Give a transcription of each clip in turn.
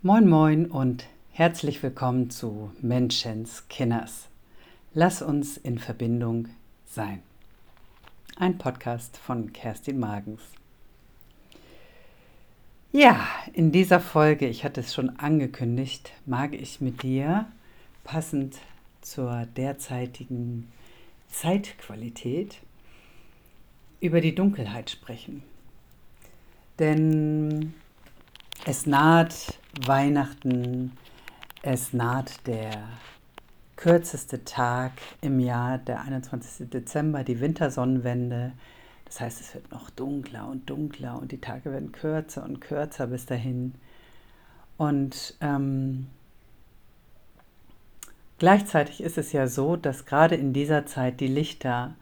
Moin moin und herzlich willkommen zu Menschens Kinners. Lass uns in Verbindung sein. Ein Podcast von Kerstin Magens. Ja, in dieser Folge, ich hatte es schon angekündigt, mag ich mit dir passend zur derzeitigen Zeitqualität über die Dunkelheit sprechen. Denn es naht Weihnachten, es naht der kürzeste Tag im Jahr, der 21. Dezember, die Wintersonnenwende. Das heißt, es wird noch dunkler und dunkler und die Tage werden kürzer und kürzer bis dahin. Und ähm, gleichzeitig ist es ja so, dass gerade in dieser Zeit die Lichter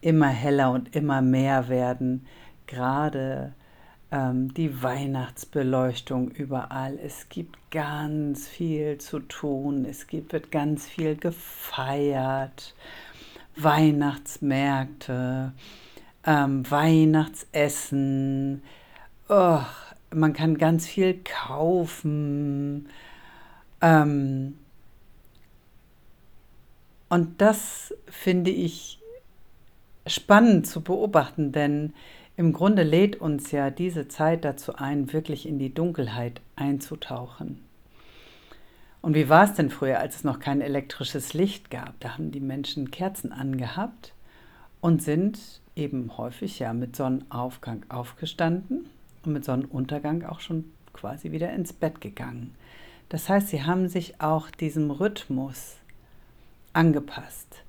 immer heller und immer mehr werden. Gerade ähm, die Weihnachtsbeleuchtung überall. Es gibt ganz viel zu tun. Es gibt, wird ganz viel gefeiert. Weihnachtsmärkte, ähm, Weihnachtsessen. Oh, man kann ganz viel kaufen. Ähm, und das finde ich spannend zu beobachten, denn im Grunde lädt uns ja diese Zeit dazu ein, wirklich in die Dunkelheit einzutauchen. Und wie war es denn früher, als es noch kein elektrisches Licht gab? Da haben die Menschen Kerzen angehabt und sind eben häufig ja mit Sonnenaufgang aufgestanden und mit Sonnenuntergang auch schon quasi wieder ins Bett gegangen. Das heißt, sie haben sich auch diesem Rhythmus angepasst.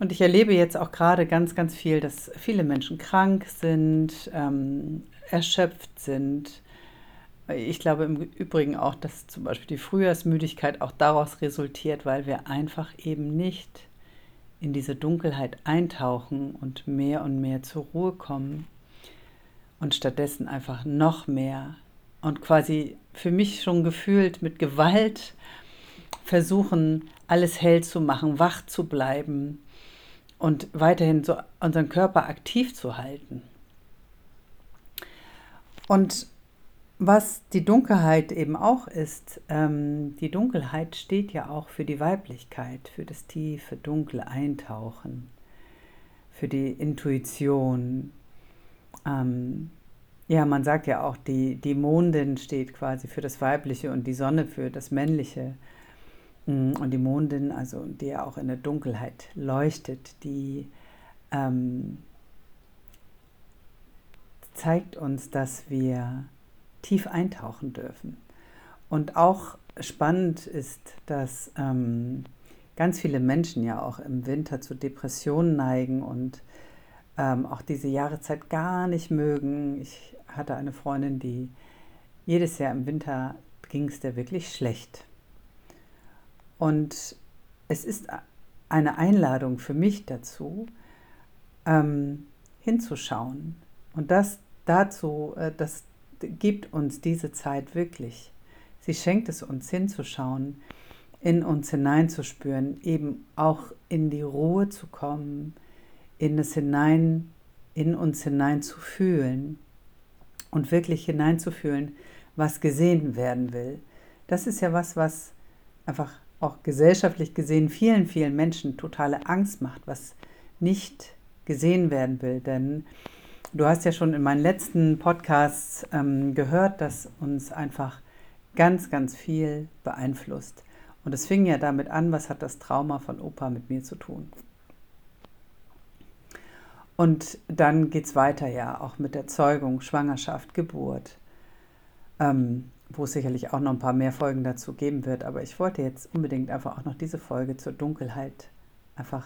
Und ich erlebe jetzt auch gerade ganz, ganz viel, dass viele Menschen krank sind, ähm, erschöpft sind. Ich glaube im Übrigen auch, dass zum Beispiel die Frühjahrsmüdigkeit auch daraus resultiert, weil wir einfach eben nicht in diese Dunkelheit eintauchen und mehr und mehr zur Ruhe kommen und stattdessen einfach noch mehr und quasi für mich schon gefühlt mit Gewalt versuchen, alles hell zu machen, wach zu bleiben und weiterhin so unseren Körper aktiv zu halten. Und was die Dunkelheit eben auch ist, ähm, die Dunkelheit steht ja auch für die Weiblichkeit, für das tiefe, dunkle Eintauchen, für die Intuition. Ähm, ja, man sagt ja auch, die, die Mondin steht quasi für das Weibliche und die Sonne für das Männliche. Und die Mondin, also die ja auch in der Dunkelheit leuchtet, die ähm, zeigt uns, dass wir tief eintauchen dürfen. Und auch spannend ist, dass ähm, ganz viele Menschen ja auch im Winter zu Depressionen neigen und ähm, auch diese Jahreszeit gar nicht mögen. Ich hatte eine Freundin, die jedes Jahr im Winter ging es der wirklich schlecht. Und es ist eine Einladung für mich dazu, ähm, hinzuschauen. Und das dazu, äh, das gibt uns diese Zeit wirklich. Sie schenkt es uns hinzuschauen, in uns hineinzuspüren, eben auch in die Ruhe zu kommen, in es hinein, in uns hinein zu fühlen und wirklich hineinzufühlen, was gesehen werden will. Das ist ja was, was einfach auch gesellschaftlich gesehen vielen, vielen Menschen totale Angst macht, was nicht gesehen werden will. Denn du hast ja schon in meinen letzten Podcasts ähm, gehört, dass uns einfach ganz, ganz viel beeinflusst. Und es fing ja damit an, was hat das Trauma von Opa mit mir zu tun. Und dann geht es weiter ja auch mit der Zeugung, Schwangerschaft, Geburt. Ähm, wo es sicherlich auch noch ein paar mehr Folgen dazu geben wird. Aber ich wollte jetzt unbedingt einfach auch noch diese Folge zur Dunkelheit einfach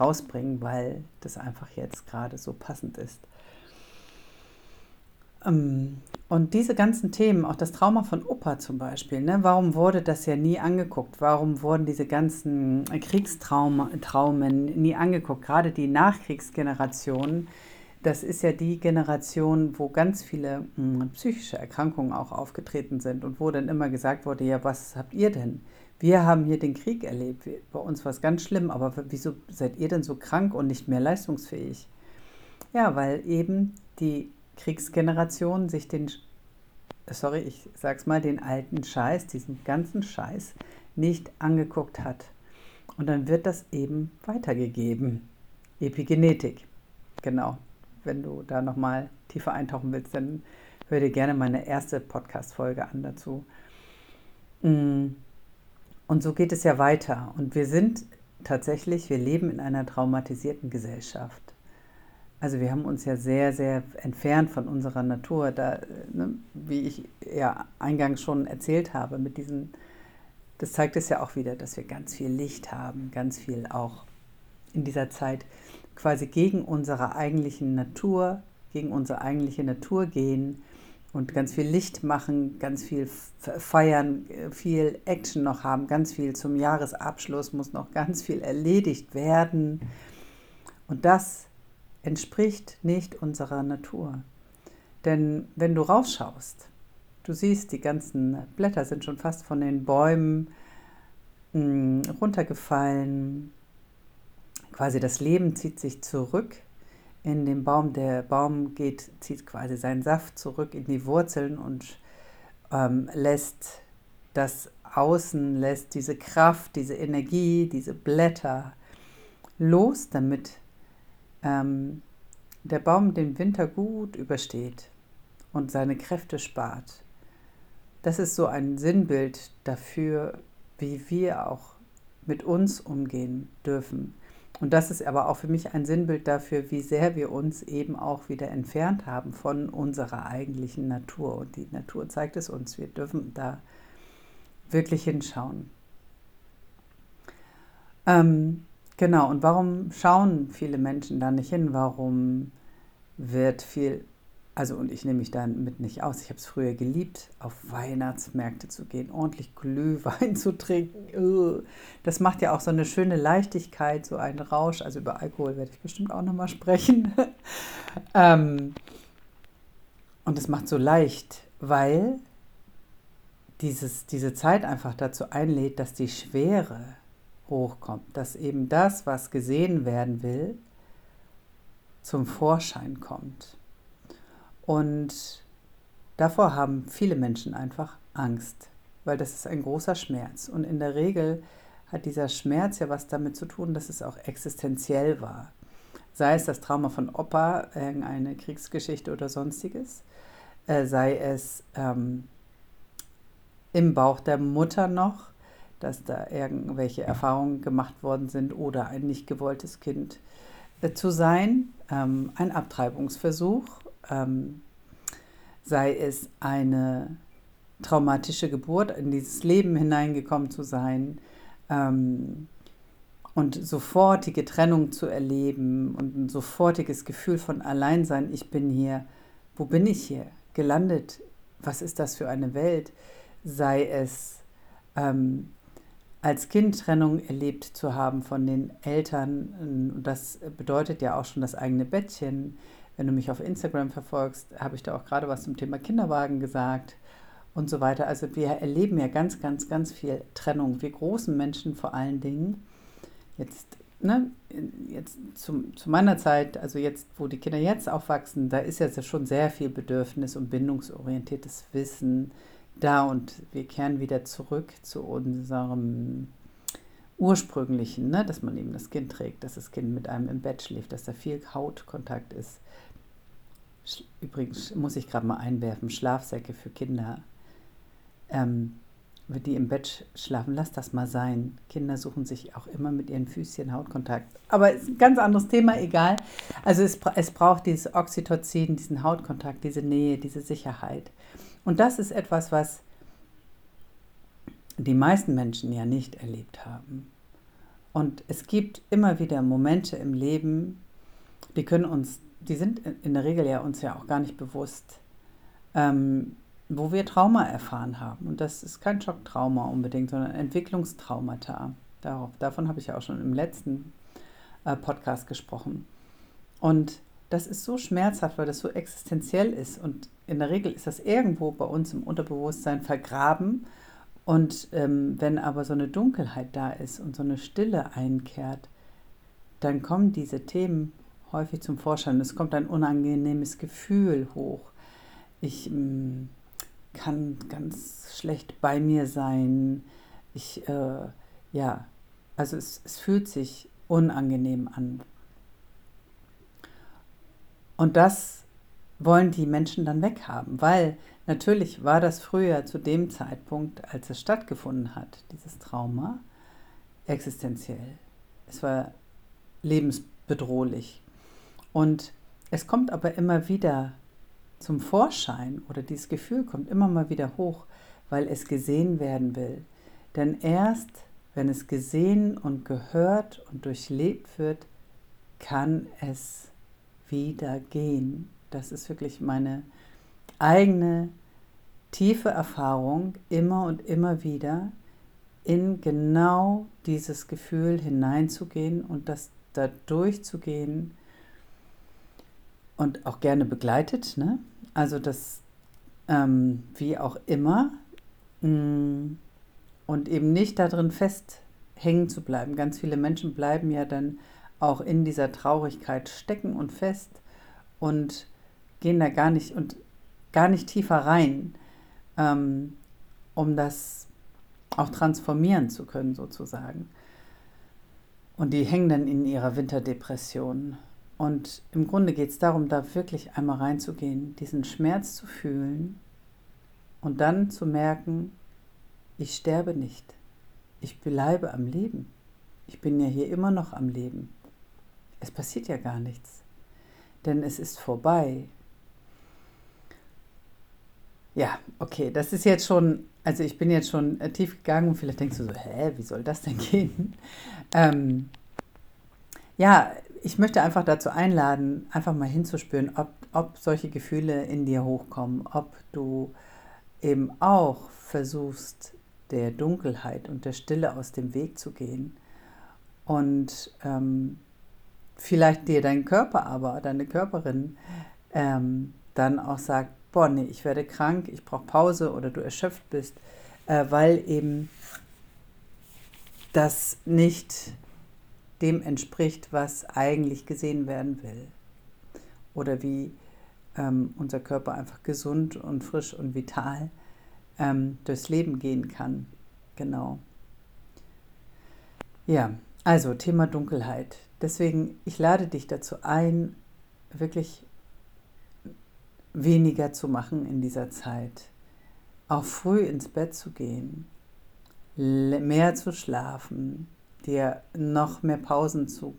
rausbringen, weil das einfach jetzt gerade so passend ist. Ähm, und diese ganzen Themen, auch das Trauma von Opa zum Beispiel, ne, warum wurde das ja nie angeguckt? Warum wurden diese ganzen Kriegstraumen nie angeguckt? Gerade die Nachkriegsgenerationen, das ist ja die Generation, wo ganz viele mh, hm, psychische Erkrankungen auch aufgetreten sind und wo dann immer gesagt wurde, ja, was habt ihr denn? Wir haben hier den Krieg erlebt, bei uns war es ganz schlimm, aber wieso seid ihr denn so krank und nicht mehr leistungsfähig? Ja, weil eben die Kriegsgeneration sich den sorry, ich sag's mal, den alten Scheiß, diesen ganzen Scheiß nicht angeguckt hat. Und dann wird das eben weitergegeben. Epigenetik. Genau. Wenn du da nochmal tiefer eintauchen willst, dann hör dir gerne meine erste Podcast-Folge an dazu. Mm. Und so geht es ja weiter. Und wir sind tatsächlich, wir leben in einer traumatisierten Gesellschaft. Also wir haben uns ja sehr, sehr entfernt von unserer Natur. Da, ne, wie ich ja eingangs schon erzählt habe, mit diesen, das zeigt es ja auch wieder, dass wir ganz viel Licht haben, ganz viel auch in dieser Zeit quasi gegen unsere eigentlichen Natur, gegen unsere eigentliche Natur gehen und ganz viel Licht machen, ganz viel feiern, viel Action noch haben, ganz viel zum Jahresabschluss muss noch ganz viel erledigt werden. Und das entspricht nicht unserer Natur. Denn wenn du rausschaust, du siehst, die ganzen Blätter sind schon fast von den Bäumen mh, hm, runtergefallen. Quasi das Leben zieht sich zurück in den Baum. Der Baum geht, zieht quasi seinen Saft zurück in die Wurzeln und ähm, lässt das Außen, lässt diese Kraft, diese Energie, diese Blätter los, damit ähm, der Baum den Winter gut übersteht und seine Kräfte spart. Das ist so ein Sinnbild dafür, wie wir auch mit uns umgehen dürfen. Und das ist aber auch für mich ein Sinnbild dafür, wie sehr wir uns eben auch wieder entfernt haben von unserer eigentlichen Natur. Und die Natur zeigt es uns. Wir dürfen da wirklich hinschauen. Ähm, genau, und warum schauen viele Menschen da nicht hin? Warum wird viel also und ich nehme mich damit nicht aus. Ich habe es früher geliebt, auf Weihnachtsmärkte zu gehen, ordentlich Glühwein zu trinken. Das macht ja auch so eine schöne Leichtigkeit, so einen Rausch. Also über Alkohol werde ich bestimmt auch nochmal sprechen. ähm, und es macht so leicht, weil dieses, diese Zeit einfach dazu einlädt, dass die Schwere hochkommt, dass eben das, was gesehen werden will, zum Vorschein kommt. Und davor haben viele Menschen einfach Angst, weil das ist ein großer Schmerz. Und in der Regel hat dieser Schmerz ja was damit zu tun, dass es auch existenziell war. Sei es das Trauma von Opa, irgendeine Kriegsgeschichte oder sonstiges, äh, sei es ähm, im Bauch der Mutter noch, dass da irgendwelche Erfahrungen gemacht worden sind oder ein nicht gewolltes Kind äh, zu sein, ähm, ein Abtreibungsversuch ähm, sei es eine traumatische Geburt, in dieses Leben hineingekommen zu sein ähm, und sofortige Trennung zu erleben und ein sofortiges Gefühl von Alleinsein. Ich bin hier, wo bin ich hier gelandet? Was ist das für eine Welt? Sei es ähm, als Kind Trennung erlebt zu haben von den Eltern. Das bedeutet ja auch schon das eigene Bettchen. Wenn du mich auf Instagram verfolgst, habe ich da auch gerade was zum Thema Kinderwagen gesagt und so weiter. Also wir erleben ja ganz, ganz, ganz viel Trennung. Wir großen Menschen vor allen Dingen. Jetzt, ne, jetzt zum, zu meiner Zeit, also jetzt, wo die Kinder jetzt aufwachsen, da ist jetzt schon sehr viel Bedürfnis und bindungsorientiertes Wissen da und wir kehren wieder zurück zu unserem ursprünglichen, ne, dass man eben das Kind trägt, dass das Kind mit einem im Bett schläft, dass da viel Hautkontakt ist. Übrigens muss ich gerade mal einwerfen, Schlafsäcke für Kinder, ähm, die im Bett schlafen, lass das mal sein. Kinder suchen sich auch immer mit ihren Füßchen Hautkontakt. Aber ist ein ganz anderes Thema, egal. Also es, es braucht dieses Oxytocin, diesen Hautkontakt, diese Nähe, diese Sicherheit. Und das ist etwas, was die meisten Menschen ja nicht erlebt haben. Und es gibt immer wieder Momente im Leben, die können uns, die sind in der Regel ja uns ja auch gar nicht bewusst, ähm, wo wir Trauma erfahren haben. Und das ist kein Schocktrauma unbedingt, sondern Entwicklungstraumata. Darauf, davon habe ich ja auch schon im letzten äh, Podcast gesprochen. Und das ist so schmerzhaft, weil das so existenziell ist. Und in der Regel ist das irgendwo bei uns im Unterbewusstsein vergraben und ähm, wenn aber so eine Dunkelheit da ist und so eine Stille einkehrt, dann kommen diese Themen häufig zum Vorschein. Es kommt ein unangenehmes Gefühl hoch. Ich ähm, kann ganz schlecht bei mir sein. Ich, äh, ja, also es, es fühlt sich unangenehm an. Und das wollen die Menschen dann weghaben, weil natürlich war das früher zu dem Zeitpunkt, als es stattgefunden hat, dieses Trauma, existenziell. Es war lebensbedrohlich. Und es kommt aber immer wieder zum Vorschein oder dieses Gefühl kommt immer mal wieder hoch, weil es gesehen werden will. Denn erst wenn es gesehen und gehört und durchlebt wird, kann es wieder gehen. Das ist wirklich meine eigene tiefe Erfahrung, immer und immer wieder in genau dieses Gefühl hineinzugehen und das da durchzugehen und auch gerne begleitet. Ne? Also das, ähm, wie auch immer, mm, und eben nicht darin festhängen zu bleiben. Ganz viele Menschen bleiben ja dann auch in dieser Traurigkeit stecken und fest und gehen da gar nicht und gar nicht tiefer rein, ähm, um das auch transformieren zu können sozusagen. Und die hängen dann in ihrer Winterdepression. Und im Grunde geht es darum, da wirklich einmal reinzugehen, diesen Schmerz zu fühlen und dann zu merken, ich sterbe nicht. Ich bleibe am Leben. Ich bin ja hier immer noch am Leben. Es passiert ja gar nichts. Denn es ist vorbei. Ja, okay, das ist jetzt schon, also ich bin jetzt schon äh, tief gegangen und vielleicht denkst du so, hä, wie soll das denn gehen? Ähm, ja, ich möchte einfach dazu einladen, einfach mal hinzuspüren, ob, ob solche Gefühle in dir hochkommen, ob du eben auch versuchst, der Dunkelheit und der Stille aus dem Weg zu gehen. Und ähm, vielleicht dir dein Körper aber, deine Körperin, ähm, dann auch sagt, boah, nee, ich werde krank, ich brauche Pause oder du erschöpft bist, äh, weil eben das nicht dem entspricht, was eigentlich gesehen werden will. Oder wie ähm, unser Körper einfach gesund und frisch und vital ähm, durchs Leben gehen kann. Genau. Ja, also Thema Dunkelheit. Deswegen, ich lade dich dazu ein, wirklich weniger zu machen in dieser Zeit. Auch früh ins Bett zu gehen, mehr zu schlafen, dir noch mehr Pausen zu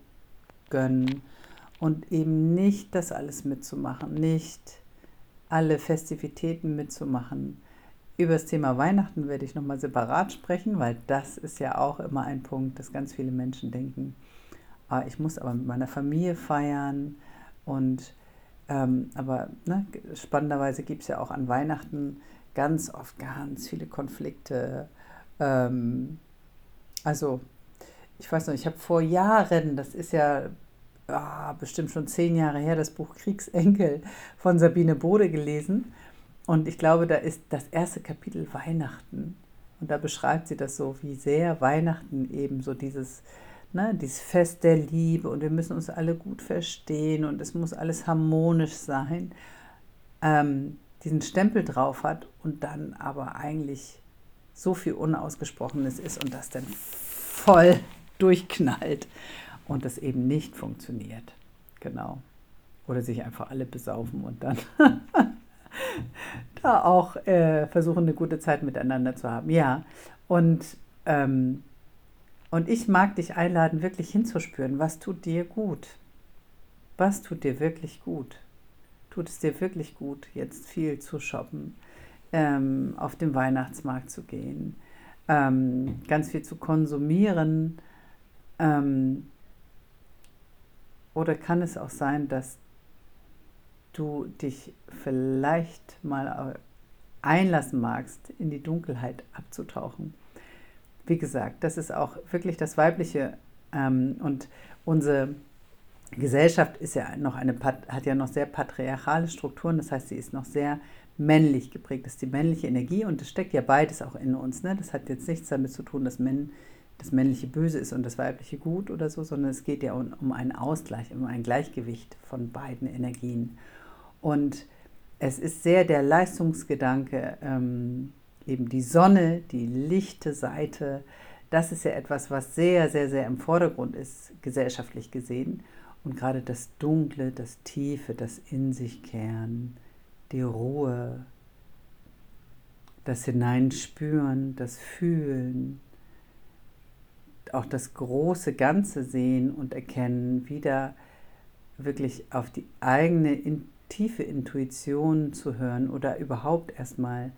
gönnen und eben nicht das alles mitzumachen, nicht alle Festivitäten mitzumachen, über das Thema Weihnachten werde ich nochmal separat sprechen, weil das ist ja auch immer ein Punkt, dass ganz viele Menschen denken, ah, ich muss aber mit meiner Familie feiern. Und ähm, aber ne, spannenderweise gibt es ja auch an Weihnachten ganz oft ganz viele Konflikte. Ähm, also ich weiß noch, ich habe vor Jahren, das ist ja ah, bestimmt schon zehn Jahre her, das Buch Kriegsenkel von Sabine Bode gelesen. Und ich glaube, da ist das erste Kapitel Weihnachten. Und da beschreibt sie das so, wie sehr Weihnachten eben so dieses, ne, dieses Fest der Liebe und wir müssen uns alle gut verstehen und es muss alles harmonisch sein, ähm, diesen Stempel drauf hat und dann aber eigentlich so viel Unausgesprochenes ist und das dann voll durchknallt und das eben nicht funktioniert. Genau. Oder sich einfach alle besaufen und dann da auch äh, versuchen, eine gute Zeit miteinander zu haben. Ja, und, ähm, und ich mag dich einladen, wirklich hinzuspüren, was tut dir gut? Was tut dir wirklich gut? Tut es dir wirklich gut, jetzt viel zu shoppen, ähm, auf den Weihnachtsmarkt zu gehen, ähm, ganz viel zu konsumieren? Ähm, oder kann es auch sein, dass du dich vielleicht mal einlassen magst, in die Dunkelheit abzutauchen. Wie gesagt, das ist auch wirklich das Weibliche ähm, und unsere Gesellschaft ist ja noch eine, hat ja noch sehr patriarchale Strukturen, das heißt, sie ist noch sehr männlich geprägt. Das ist die männliche Energie und es steckt ja beides auch in uns. Ne? Das hat jetzt nichts damit zu tun, dass Männ, das männliche böse ist und das weibliche gut oder so, sondern es geht ja um, um einen Ausgleich, um ein Gleichgewicht von beiden Energien. Und es ist sehr der Leistungsgedanke, ähm, eben die Sonne, die lichte Seite, das ist ja etwas, was sehr, sehr, sehr im Vordergrund ist, gesellschaftlich gesehen. Und gerade das Dunkle, das Tiefe, das In sich kehren, die Ruhe, das Hineinspüren, das Fühlen, auch das große Ganze sehen und erkennen, wieder wirklich auf die eigene tiefe Intuition zu hören oder überhaupt erstmal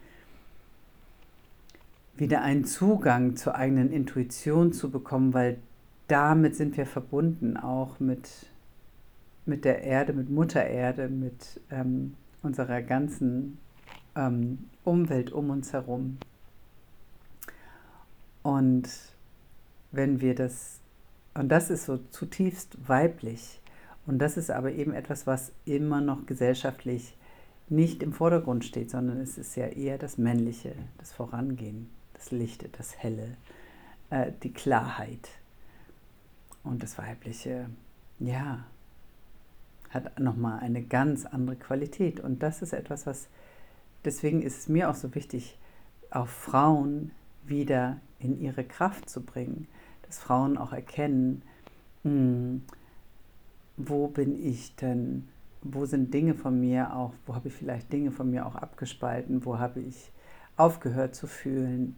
wieder einen Zugang zur eigenen Intuition zu bekommen, weil damit sind wir verbunden, auch mit, mit der Erde, mit Mutter Erde, mit ähm, unserer ganzen ähm, Umwelt um uns herum. Und wenn wir das, und das ist so zutiefst weiblich, und das ist aber eben etwas, was immer noch gesellschaftlich nicht im Vordergrund steht, sondern es ist ja eher das Männliche, das Vorangehen, das Lichte, das Helle, äh, die Klarheit. Und das Weibliche, ja, hat nochmal eine ganz andere Qualität. Und das ist etwas, was, deswegen ist es mir auch so wichtig, auch Frauen wieder in ihre Kraft zu bringen, dass Frauen auch erkennen, mh, hm, wo bin ich denn, wo sind Dinge von mir auch, wo habe ich vielleicht Dinge von mir auch abgespalten, wo habe ich aufgehört zu fühlen,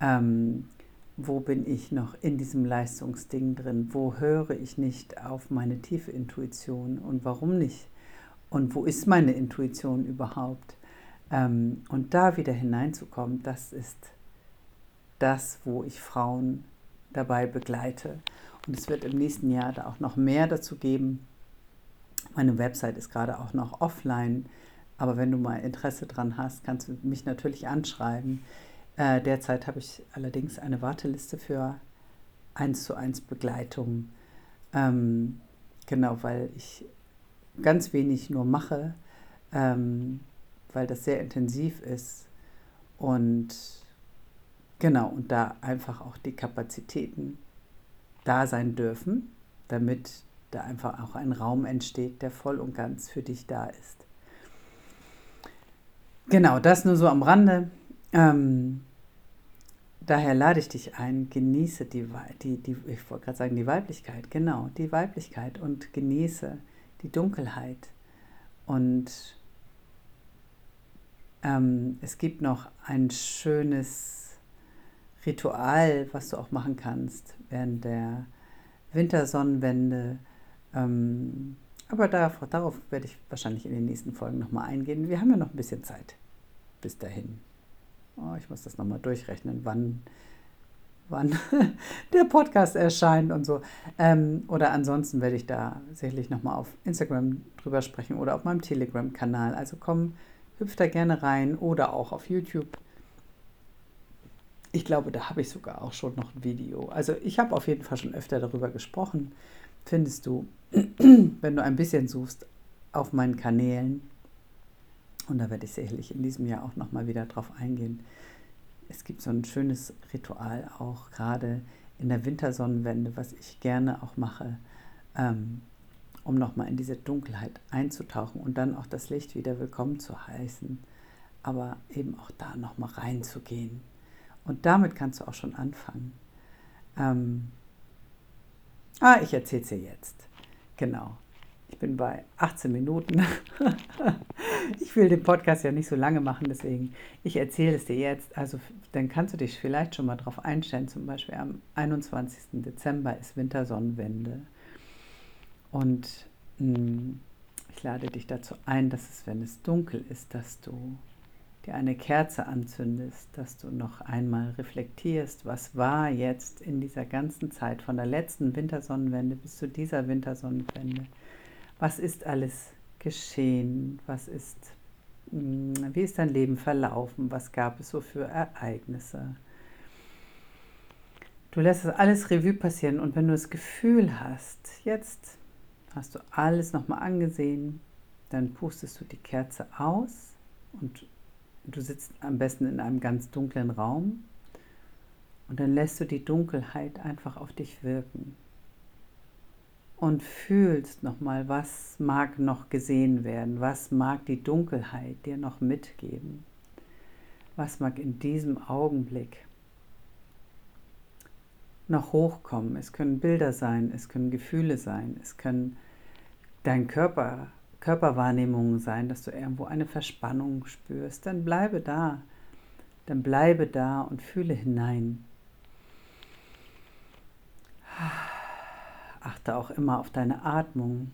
ähm, wo bin ich noch in diesem Leistungsding drin, wo höre ich nicht auf meine tiefe Intuition und warum nicht und wo ist meine Intuition überhaupt. Ähm, und da wieder hineinzukommen, das ist das, wo ich Frauen dabei begleite. Und es wird im nächsten Jahr da auch noch mehr dazu geben. Meine Website ist gerade auch noch offline, aber wenn du mal Interesse dran hast, kannst du mich natürlich anschreiben. Äh, derzeit habe ich allerdings eine Warteliste für 1 zu 1 Begleitung. Ähm, genau, weil ich ganz wenig nur mache, ähm, weil das sehr intensiv ist. Und genau, und da einfach auch die Kapazitäten da sein dürfen, damit da einfach auch ein Raum entsteht, der voll und ganz für dich da ist. Genau, das nur so am Rande. Ähm, daher lade ich dich ein, genieße die, die, die ich wollte gerade sagen, die Weiblichkeit, genau, die Weiblichkeit und genieße die Dunkelheit. Und ähm, es gibt noch ein schönes Ritual, was du auch machen kannst während der Wintersonnenwende. Ähm, aber darauf, darauf werde ich wahrscheinlich in den nächsten Folgen nochmal eingehen. Wir haben ja noch ein bisschen Zeit bis dahin. Oh, ich muss das nochmal durchrechnen, wann, wann der Podcast erscheint und so. Ähm, oder ansonsten werde ich da sicherlich nochmal auf Instagram drüber sprechen oder auf meinem Telegram-Kanal. Also komm, hüpf da gerne rein oder auch auf YouTube ich glaube, da habe ich sogar auch schon noch ein Video. Also ich habe auf jeden Fall schon öfter darüber gesprochen. Findest du, wenn du ein bisschen suchst, auf meinen Kanälen. Und da werde ich sicherlich in diesem Jahr auch nochmal wieder drauf eingehen. Es gibt so ein schönes Ritual auch gerade in der Wintersonnenwende, was ich gerne auch mache, ähm, um nochmal in diese Dunkelheit einzutauchen und dann auch das Licht wieder willkommen zu heißen. Aber eben auch da nochmal reinzugehen. Und damit kannst du auch schon anfangen. Ähm, ah, ich erzähle es dir jetzt. Genau. Ich bin bei 18 Minuten. ich will den Podcast ja nicht so lange machen, deswegen ich erzähle es dir jetzt. Also dann kannst du dich vielleicht schon mal darauf einstellen. Zum Beispiel am 21. Dezember ist Wintersonnenwende. Und mh, hm, ich lade dich dazu ein, dass es, wenn es dunkel ist, dass du dir eine Kerze anzündest, dass du noch einmal reflektierst, was war jetzt in dieser ganzen Zeit von der letzten Wintersonnenwende bis zu dieser Wintersonnenwende. Was ist alles geschehen? Was ist, hm, wie ist dein Leben verlaufen? Was gab es so für Ereignisse? Du lässt das alles Revue passieren und wenn du das Gefühl hast, jetzt hast du alles nochmal angesehen, dann pustest du die Kerze aus und Du sitzt am besten in einem ganz dunklen Raum und dann lässt du die Dunkelheit einfach auf dich wirken. Und fühlst nochmal, was mag noch gesehen werden, was mag die Dunkelheit dir noch mitgeben, was mag in diesem Augenblick noch hochkommen. Es können Bilder sein, es können Gefühle sein, es können dein Körper, Körperwahrnehmungen sein, dass du irgendwo eine Verspannung spürst. Dann bleibe da, dann bleibe da und fühle hinein. Achte auch immer auf deine Atmung.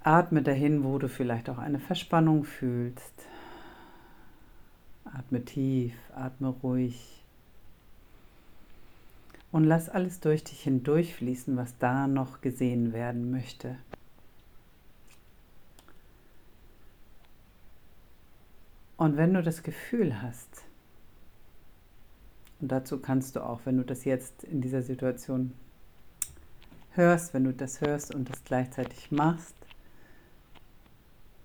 Atme dahin, wo du vielleicht auch eine Verspannung fühlst. Atme tief, atme ruhig. Und lass alles durch dich hindurchfließen, was da noch gesehen werden möchte. Und wenn du das Gefühl hast, und dazu kannst du auch, wenn du das jetzt in dieser Situation hörst, wenn du das hörst und das gleichzeitig machst,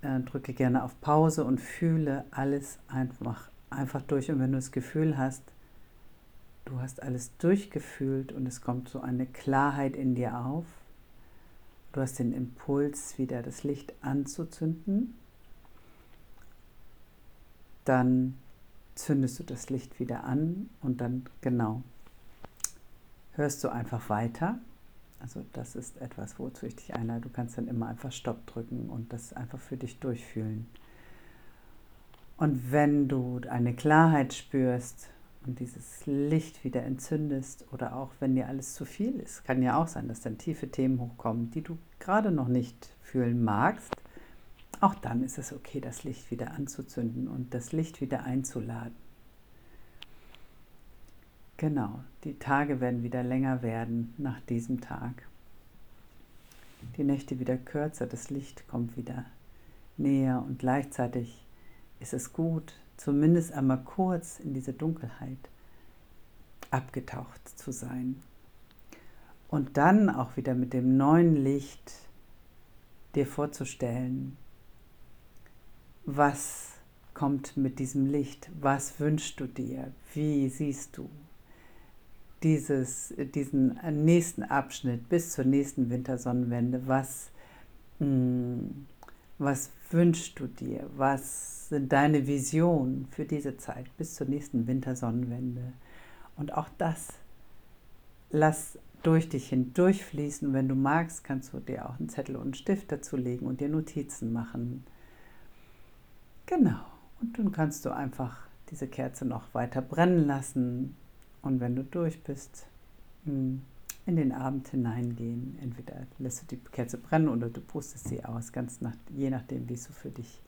äh, drücke gerne auf Pause und fühle alles einfach, einfach durch. Und wenn du das Gefühl hast, du hast alles durchgefühlt und es kommt so eine Klarheit in dir auf, du hast den Impuls, wieder das Licht anzuzünden, dann zündest du das Licht wieder an und dann genau hörst du einfach weiter. Also das ist etwas, wozu ich dich einlade. Du kannst dann immer einfach Stopp drücken und das einfach für dich durchfühlen. Und wenn du eine Klarheit spürst und dieses Licht wieder entzündest oder auch wenn dir alles zu viel ist, kann ja auch sein, dass dann tiefe Themen hochkommen, die du gerade noch nicht fühlen magst, auch dann ist es okay, das Licht wieder anzuzünden und das Licht wieder einzuladen. Genau, die Tage werden wieder länger werden nach diesem Tag. Die Nächte wieder kürzer, das Licht kommt wieder näher und gleichzeitig ist es gut, zumindest einmal kurz in diese Dunkelheit abgetaucht zu sein. Und dann auch wieder mit dem neuen Licht dir vorzustellen, was kommt mit diesem Licht? Was wünschst du dir? Wie siehst du dieses, diesen nächsten Abschnitt bis zur nächsten Wintersonnenwende? Was, mh, hm, was wünschst du dir? Was sind deine Visionen für diese Zeit bis zur nächsten Wintersonnenwende? Und auch das lass durch dich hindurchfließen. Wenn du magst, kannst du dir auch einen Zettel und einen Stift dazu legen und dir Notizen machen Genau. Und dann kannst du einfach diese Kerze noch weiter brennen lassen. Und wenn du durch bist, hm, in den Abend hineingehen. Entweder lässt du die Kerze brennen oder du pustest sie aus, ganz nach, je nachdem, wie es so für dich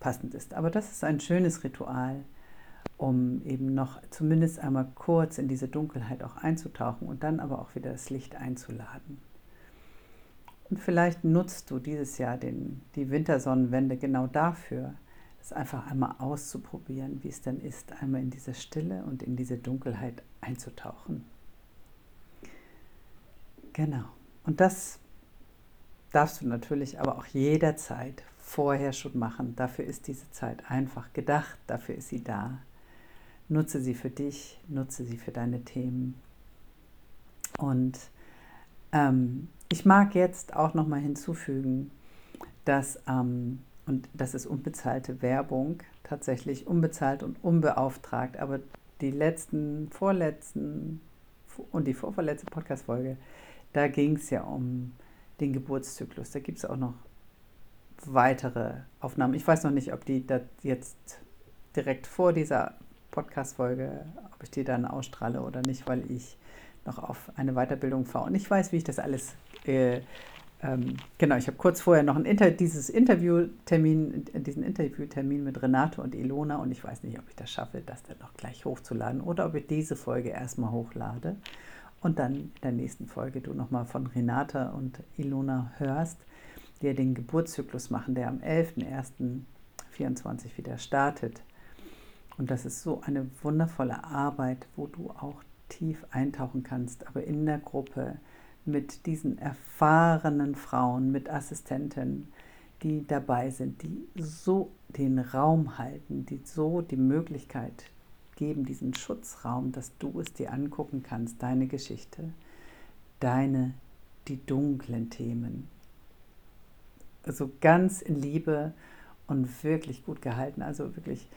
passend ist. Aber das ist ein schönes Ritual, um eben noch zumindest einmal kurz in diese Dunkelheit auch einzutauchen und dann aber auch wieder das Licht einzuladen. Und vielleicht nutzt du dieses Jahr den, die Wintersonnenwende genau dafür, es einfach einmal auszuprobieren, wie es dann ist, einmal in diese Stille und in diese Dunkelheit einzutauchen. Genau. Und das darfst du natürlich aber auch jederzeit vorher schon machen. Dafür ist diese Zeit einfach gedacht, dafür ist sie da. Nutze sie für dich, nutze sie für deine Themen. Und ähm, ich mag jetzt auch noch mal hinzufügen, dass am und das ist unbezahlte Werbung, tatsächlich unbezahlt und unbeauftragt. Aber die letzten, vorletzten und die vorverletzte Podcast-Folge, da ging es ja um den Geburtszyklus. Da gibt es auch noch weitere Aufnahmen. Ich weiß noch nicht, ob die das jetzt direkt vor dieser Podcast-Folge, ob ich die dann ausstrahle oder nicht, weil ich noch auf eine Weiterbildung fahre. Und ich weiß, wie ich das alles äh, ähm, genau, ich habe kurz vorher noch ein Inter dieses Interviewtermin, diesen Interviewtermin mit Renate und Ilona und ich weiß nicht, ob ich das schaffe, das dann noch gleich hochzuladen oder ob ich diese Folge erstmal hochlade und dann in der nächsten Folge du nochmal von Renate und Ilona hörst, die ja den Geburtszyklus machen, der am 11.01.24 wieder startet. Und das ist so eine wundervolle Arbeit, wo du auch tief eintauchen kannst, aber in der Gruppe mit diesen erfahrenen Frauen, mit Assistenten, die dabei sind, die so den Raum halten, die so die Möglichkeit geben, diesen Schutzraum, dass du es dir angucken kannst, deine Geschichte, deine, die dunklen Themen. Also ganz in Liebe und wirklich gut gehalten. Also wirklich,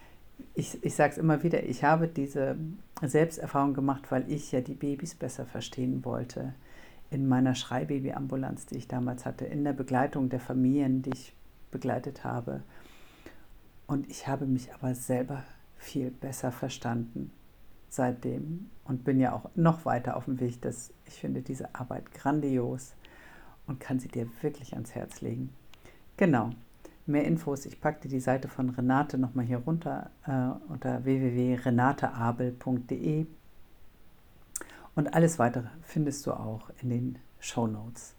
ich, ich sage es immer wieder, ich habe diese Selbsterfahrung gemacht, weil ich ja die Babys besser verstehen wollte. In meiner Schreibabyambulanz, die ich damals hatte, in der Begleitung der Familien, die ich begleitet habe. Und ich habe mich aber selber viel besser verstanden seitdem und bin ja auch noch weiter auf dem Weg, dass ich finde diese Arbeit grandios und kann sie dir wirklich ans Herz legen. Genau. Mehr Infos, ich packe dir die Seite von Renate nochmal hier runter äh, unter www.renateabel.de und alles weitere findest du auch in den Show Notes.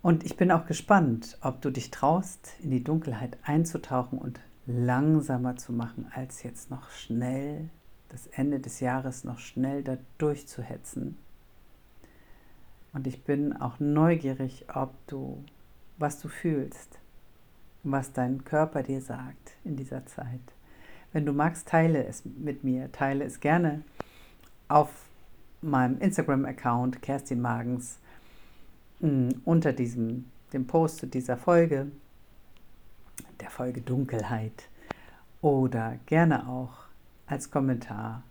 Und ich bin auch gespannt, ob du dich traust, in die Dunkelheit einzutauchen und langsamer zu machen, als jetzt noch schnell das Ende des Jahres noch schnell da durchzuhetzen. Und ich bin auch neugierig, ob du, was du fühlst, was dein Körper dir sagt in dieser Zeit. Wenn du magst, teile es mit mir, teile es gerne auf meinem Instagram-Account Kerstin Magens mm, unter diesem, dem Post zu dieser Folge, der Folge Dunkelheit oder gerne auch als Kommentar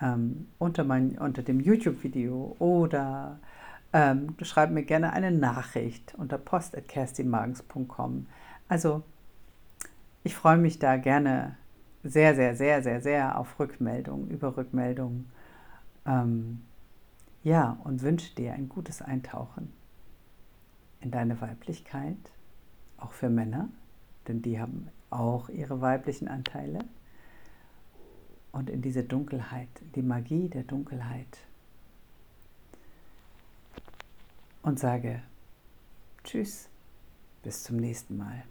ähm, unter, mein, unter dem YouTube-Video oder ähm, schreib mir gerne eine Nachricht unter post.kerstinmagens.com. Also ich freue mich da gerne sehr, sehr, sehr, sehr, sehr auf Rückmeldungen, über Rückmeldungen. Ähm, ja, und wünsche dir ein gutes Eintauchen in deine Weiblichkeit, auch für Männer, denn die haben auch ihre weiblichen Anteile und in diese Dunkelheit, die Magie der Dunkelheit. Und sage Tschüss, bis zum nächsten Mal.